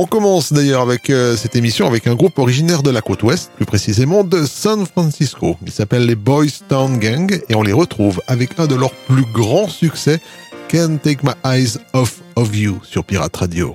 On commence d'ailleurs avec euh, cette émission avec un groupe originaire de la côte ouest, plus précisément de San Francisco. Il s'appelle les Boys Town Gang et on les retrouve avec un de leurs plus grands succès, Can't Take My Eyes Off of You sur Pirate Radio.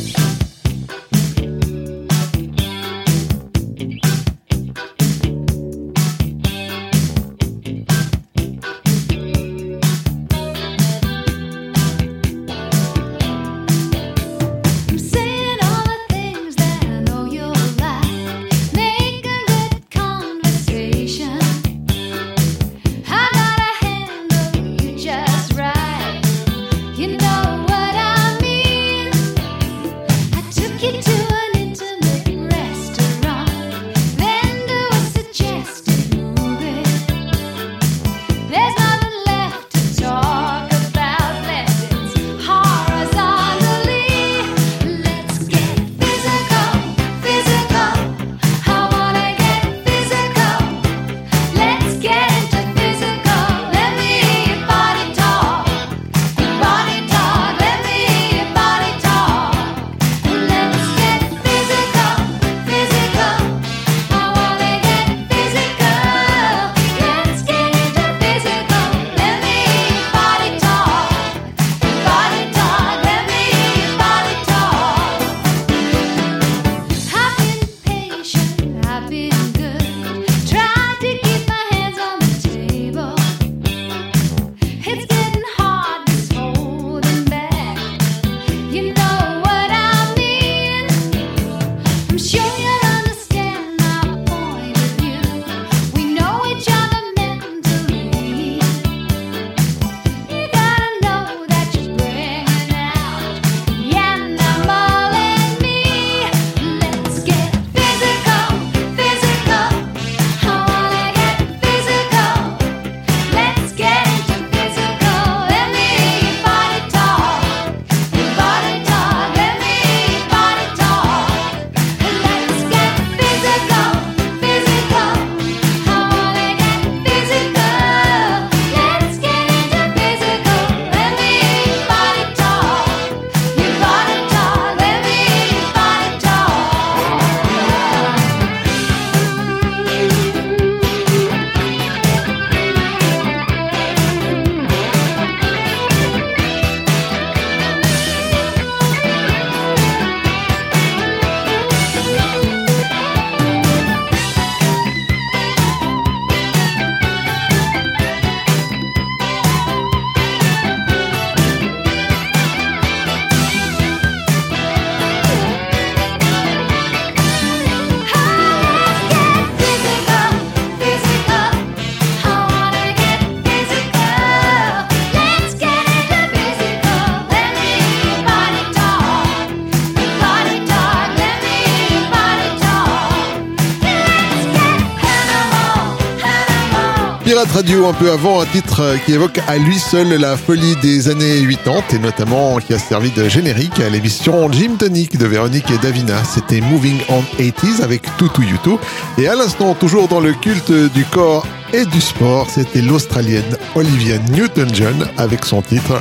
notre radio un peu avant, un titre euh, qui évoque à lui seul la folie des années 80 et notamment qui a servi de générique à l'émission Jim Tonic de Véronique et Davina. C'était Moving on 80s avec Toutou Yuto. Et à l'instant, toujours dans le culte du corps et du sport, c'était l'Australienne Olivia Newton-John avec son titre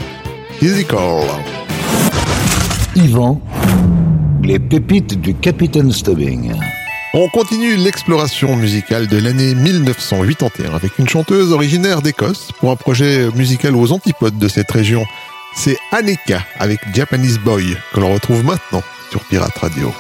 Physical. Yvan, les pépites du Capitaine Stubbing. On continue l'exploration musicale de l'année 1981 avec une chanteuse originaire d'Écosse pour un projet musical aux antipodes de cette région. C'est Aneka avec Japanese Boy que l'on retrouve maintenant sur Pirate Radio.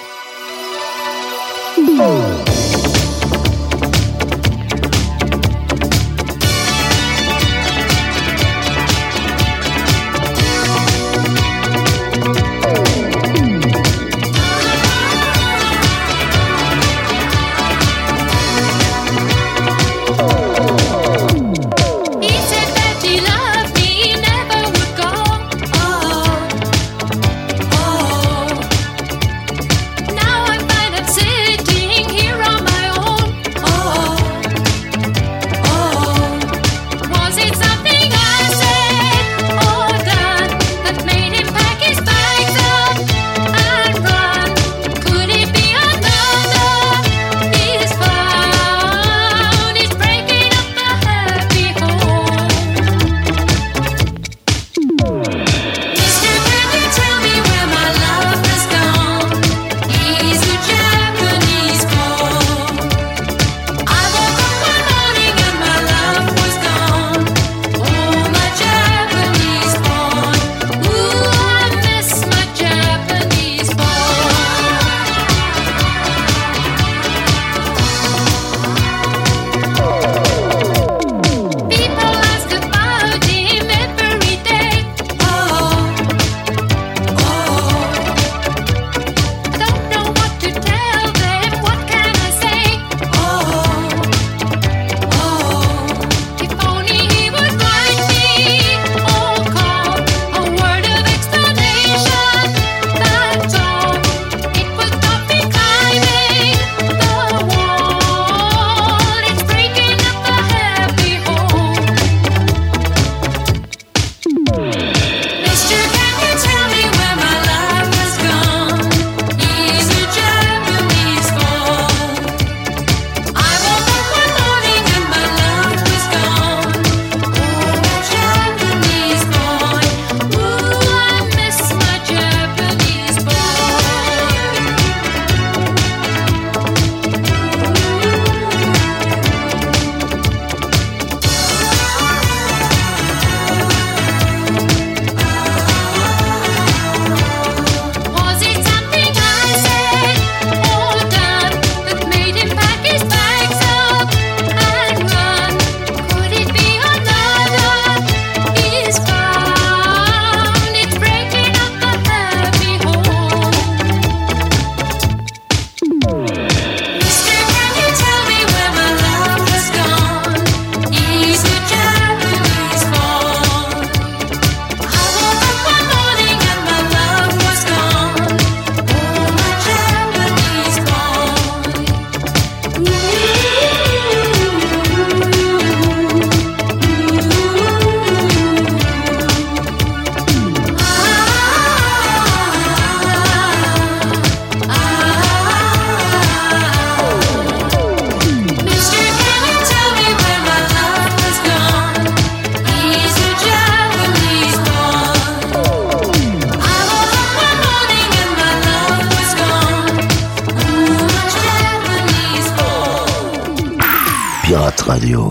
Radio.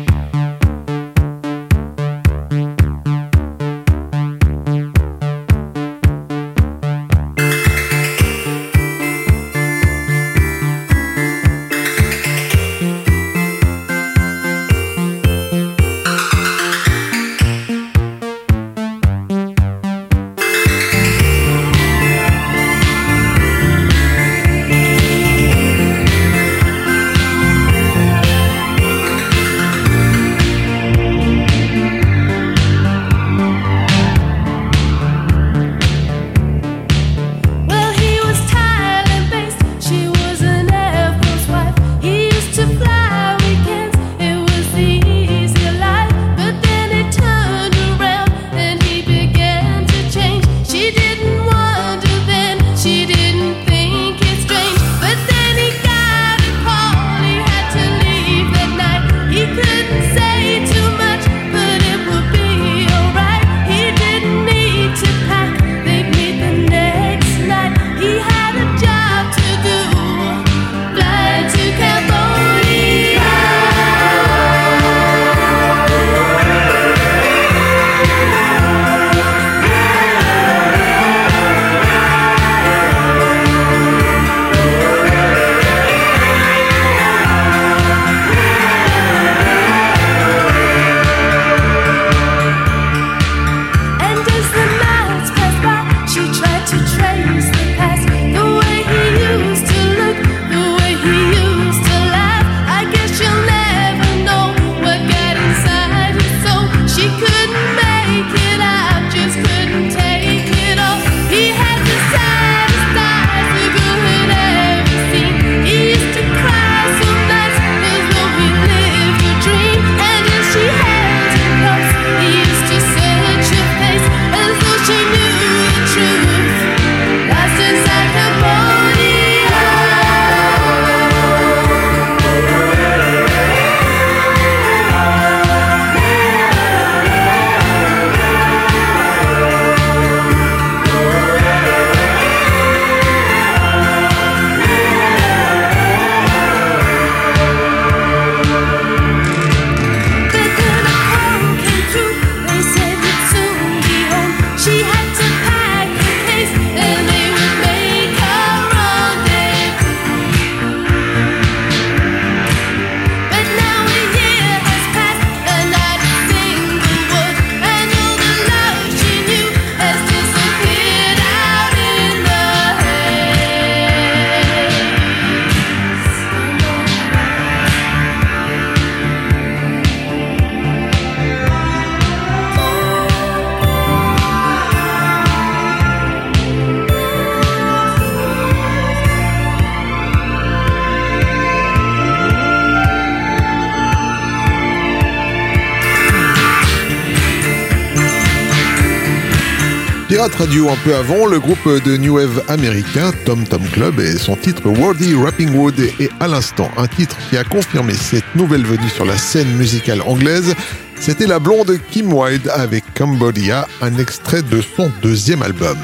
Pirate Radio un peu avant, le groupe de New Wave américain Tom Tom Club et son titre Wordy Rapping Wood et à l'instant un titre qui a confirmé cette nouvelle venue sur la scène musicale anglaise. C'était la blonde Kim Wilde avec Cambodia, un extrait de son deuxième album.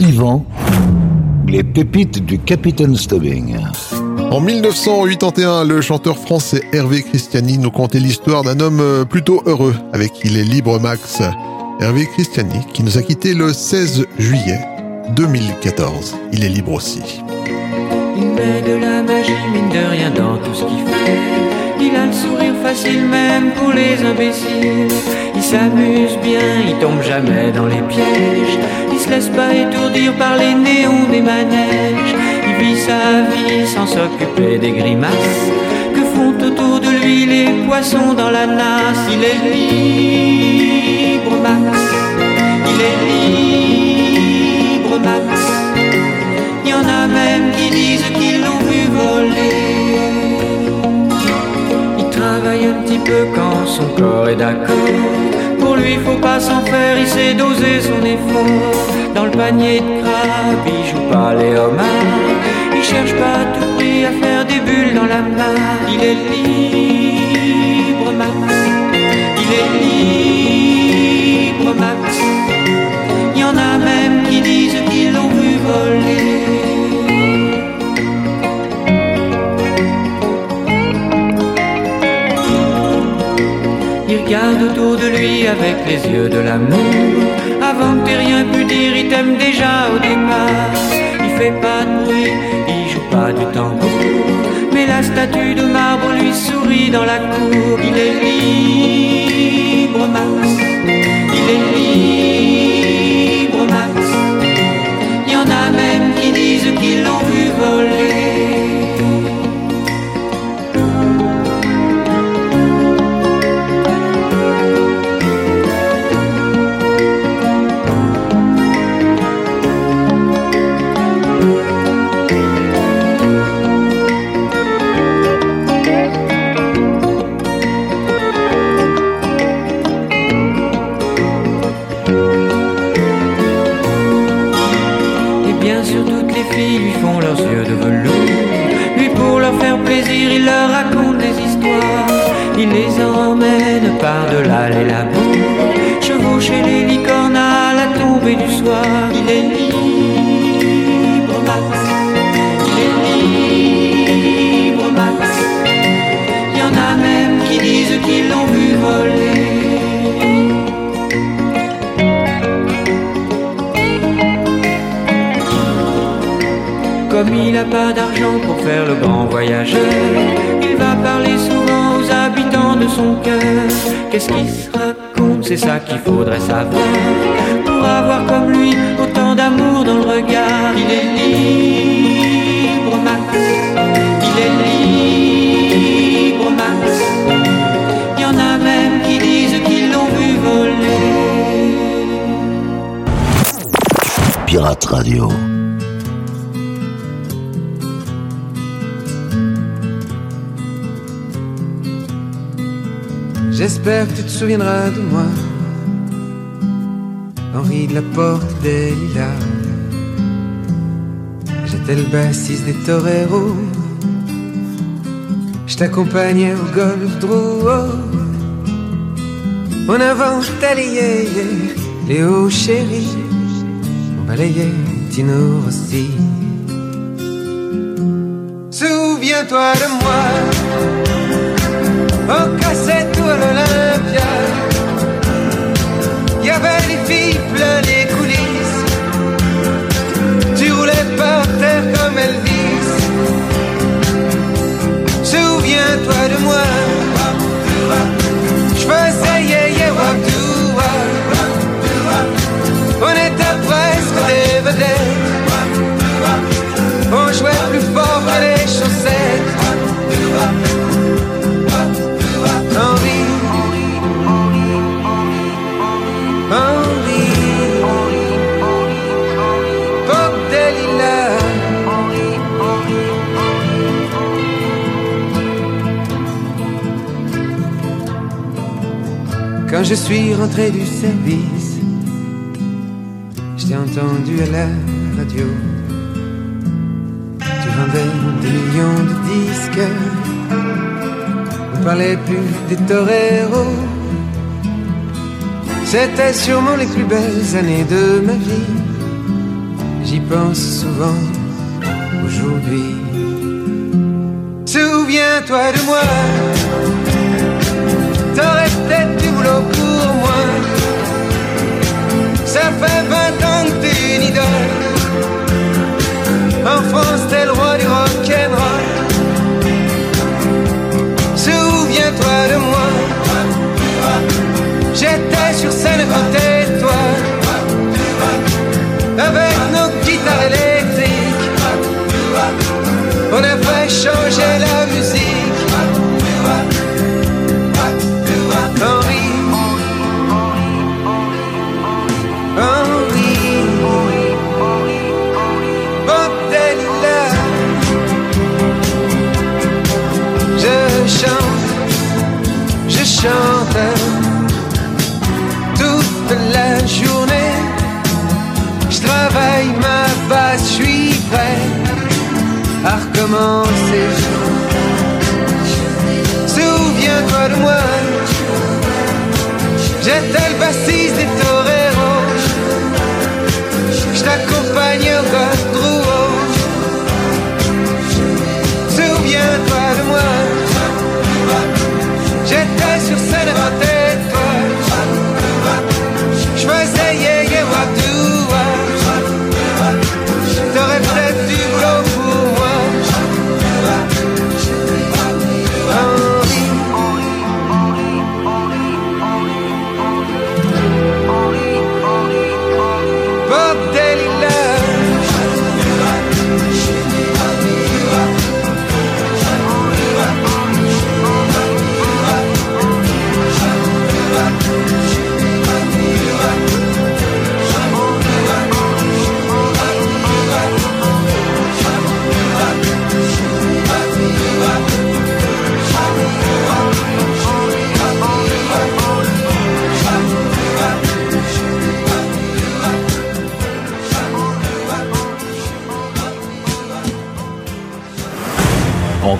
Yvan, les pépites du Capitaine Stubbing. En 1981, le chanteur français Hervé Christiani nous contait l'histoire d'un homme plutôt heureux avec qui il est libre Max. Hervé Christiani qui nous a quittés le 16 juillet 2014. Il est libre aussi. Il met de la magie, mine de rien, dans tout ce qu'il fait. Il a le sourire facile, même pour les imbéciles. Il s'amuse bien, il tombe jamais dans les pièges. Il se laisse pas étourdir par les néons des manèges. Il vit sa vie sans s'occuper des grimaces font autour de lui les poissons dans la nasse. Il est libre, Max. Il est libre, Max. Il y en a même qui disent qu'ils l'ont vu voler. Il travaille un petit peu quand son corps est d'accord. Pour lui, faut pas s'en faire, il sait doser son effort. Dans le panier de crabe, il joue pas les homards. Cherche pas à tout prix à faire des bulles dans la main. Il est libre, Max. Il est libre, Max. Il y en a même qui disent qu'ils l'ont vu voler. Il regarde autour de lui avec les yeux de l'amour. Avant que rien pu dire, il t'aime déjà au départ. Il fait pas de bruit, il joue pas du tambour. Mais la statue de marbre lui sourit dans la cour. Il est libre, Max. Il est libre, Max. Y en a même qui disent qu'ils l'ont vu voler. Leur raconte des histoires. Il les emmène par-delà les labours Chevaucher les licornes à la tombée du soir. Il est libre Max. Il est libre Max. Il y en a même qui disent qu'ils l'ont vu voler il n'a pas d'argent pour faire le grand voyageur, il va parler souvent aux habitants de son cœur. Qu'est-ce qui se raconte? C'est ça qu'il faudrait savoir. Pour avoir comme lui autant d'amour dans le regard, il est libre, Max. Il est libre, Max. Il y en a même qui disent qu'ils l'ont vu voler. Pirate Radio. J'espère que tu te souviendras de moi. Henri de la Porte des Lilas. J'étais le bassiste des toreros. Je t'accompagnais au golf Drouot. On inventait les hauts chéris. On balayait Tino Rossi. Souviens-toi de moi. On cassait tout à l'Olympia. Y avait des filles plein les coulisses. Tu roulais par terre comme Elvis. Souviens-toi de moi. Je faisais yeah yeah wap. On était presque des vedettes. Quand je suis rentré du service, je t'ai entendu à la radio. Tu vendais des millions de disques. On parlait plus des toreros. C'était sûrement les plus belles années de ma vie. J'y pense souvent aujourd'hui. Souviens-toi de moi. le roi du rock'n'roll. Souviens-toi de moi. J'étais sur scène à côté toi. Avec nos guitares électriques. On a fait changer la assise des toreros. Je t'accompagne au golf.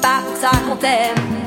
pas pour ça qu'on t'aime.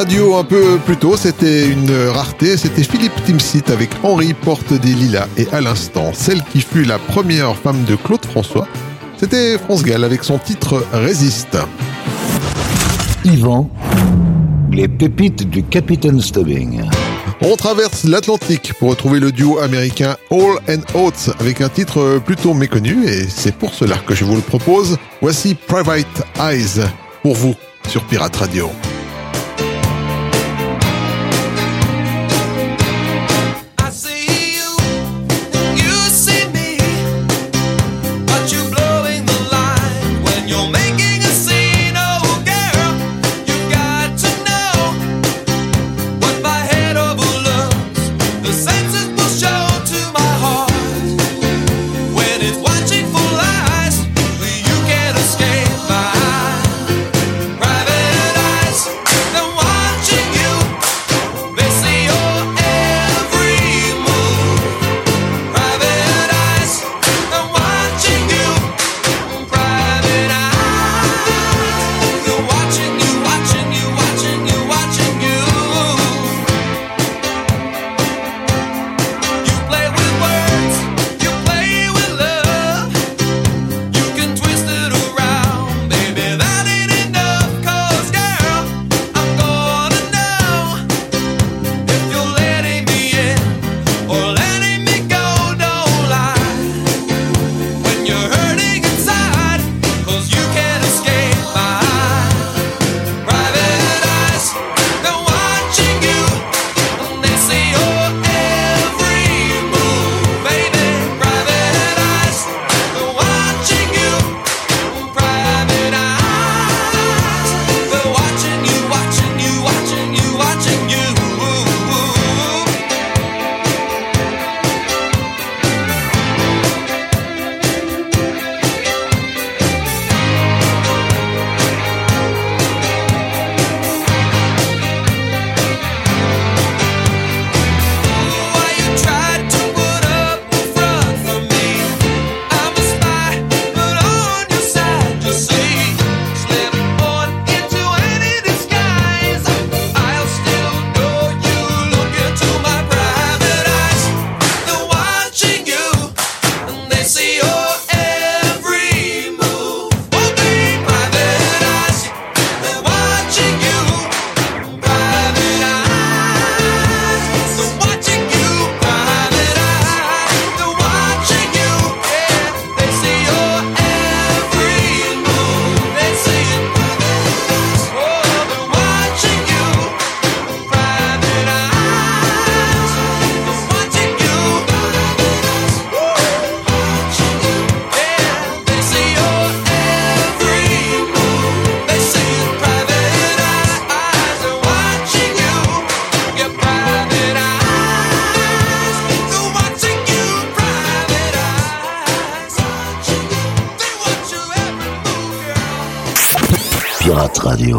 radio un peu plus tôt, c'était une rareté, c'était Philippe Timsit avec Henri Porte des Lilas et à l'instant, celle qui fut la première femme de Claude François, c'était France Gall avec son titre Résiste. Yvan, les pépites du Capitaine Stubbing. On traverse l'Atlantique pour retrouver le duo américain All and Oates avec un titre plutôt méconnu et c'est pour cela que je vous le propose. Voici Private Eyes pour vous sur Pirate Radio. Radio.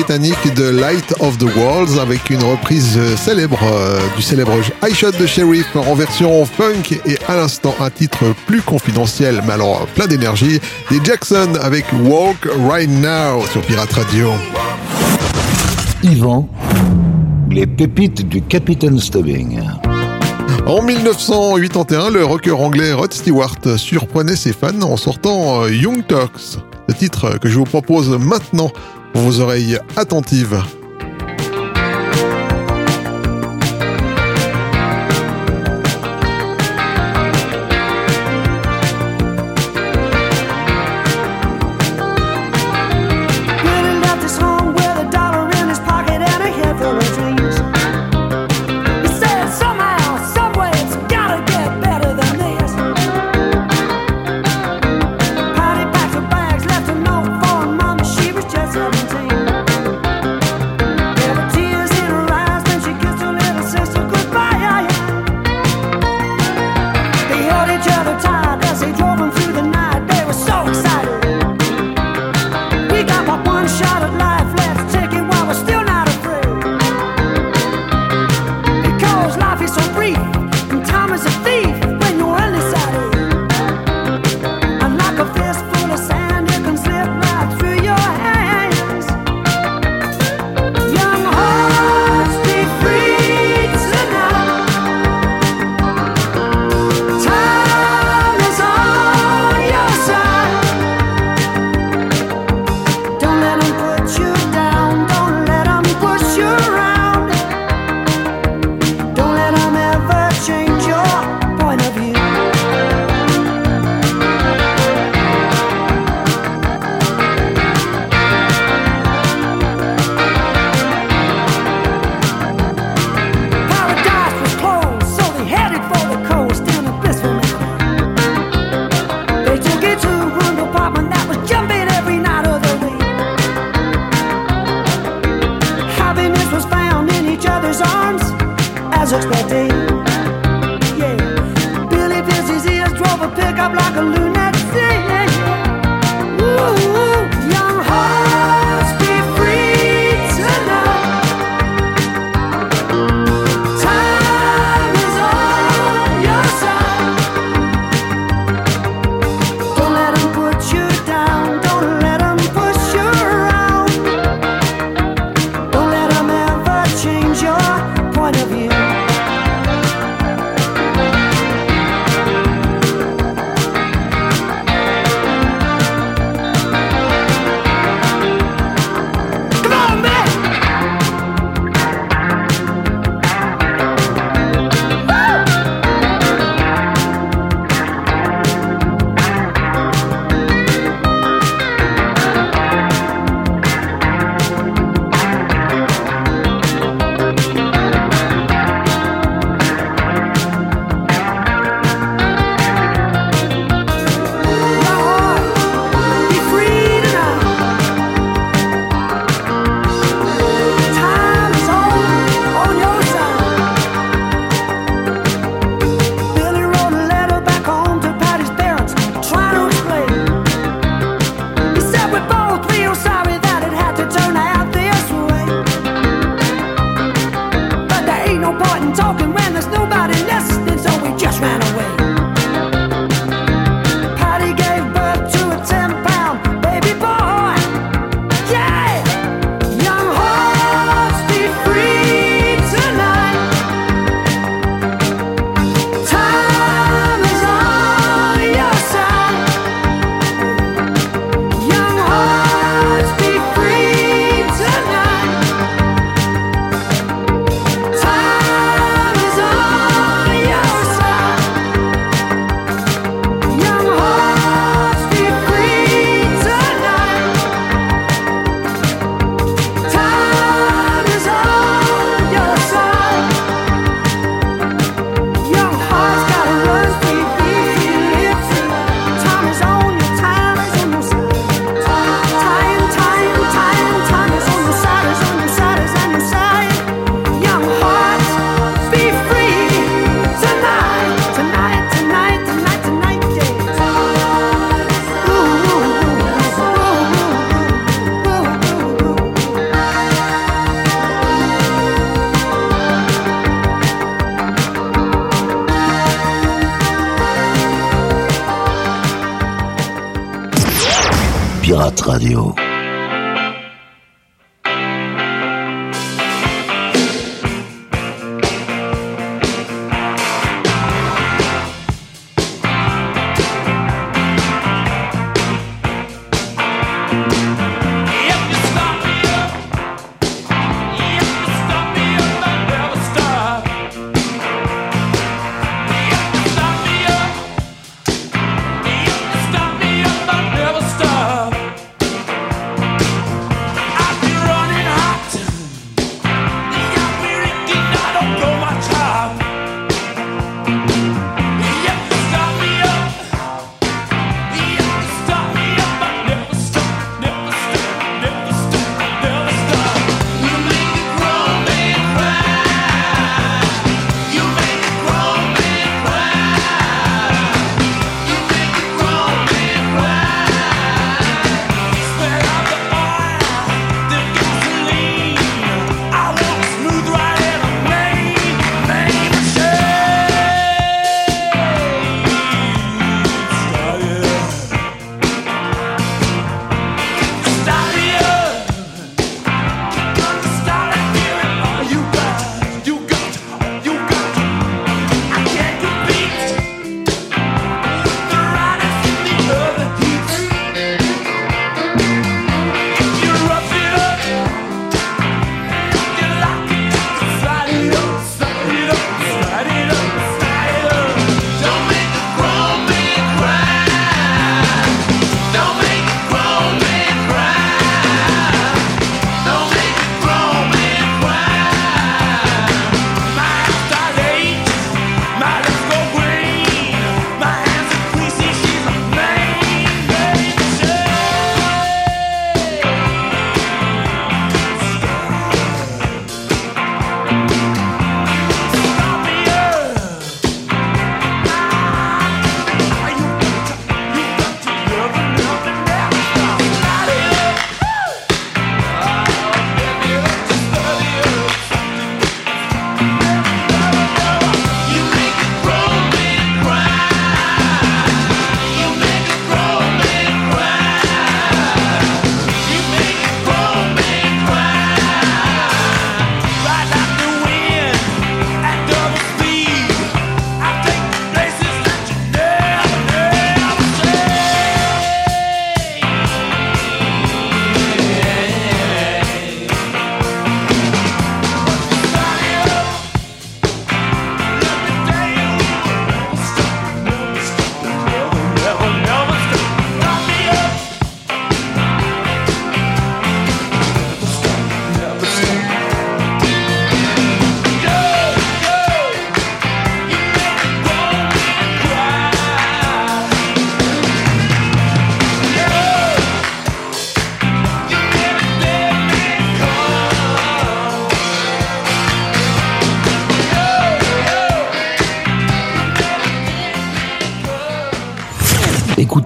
Britanniques de Light of the Worlds avec une reprise euh, célèbre euh, du célèbre I Shot de Sheriff en version funk et à l'instant un titre plus confidentiel mais alors plein d'énergie des Jackson avec Walk Right Now sur Pirate Radio. Yvan, les pépites du Capitaine Stubbing. En 1981, le rocker anglais Rod Stewart surprenait ses fans en sortant euh, Young Turks, le titre que je vous propose maintenant vos oreilles attentives.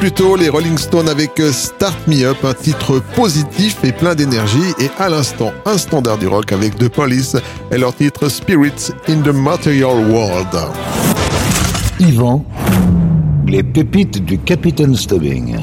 Plus tôt, les Rolling Stones avec euh, Start Me Up, un titre positif et plein d'énergie. Et à l'instant, un standard du rock avec The Police et leur titre Spirits in the Material World. Yvan, les pépites du capitaine Stubbing.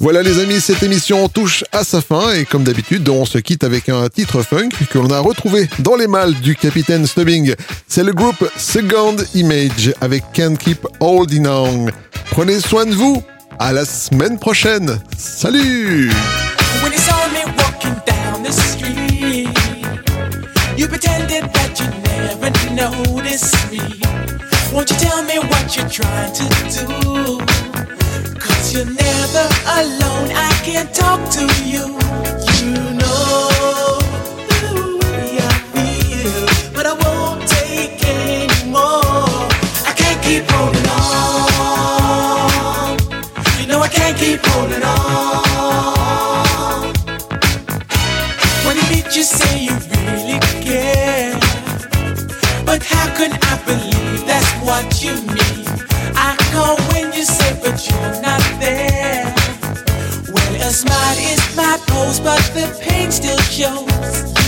Voilà les amis, cette émission touche à sa fin et comme d'habitude, on se quitte avec un titre funk que l'on a retrouvé dans les malles du capitaine Stubbing. C'est le groupe Second Image avec Can't Keep Holding On. Prenez soin de vous. À la semaine prochaine. Salut? Cause you're never alone, I talk to you. You know keep holding on. When you meet, you say you really care. But how can I believe that's what you mean? I call when you say, but you're not there. Well, a smile is my pose, but the pain still shows.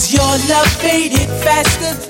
Cause your love faded faster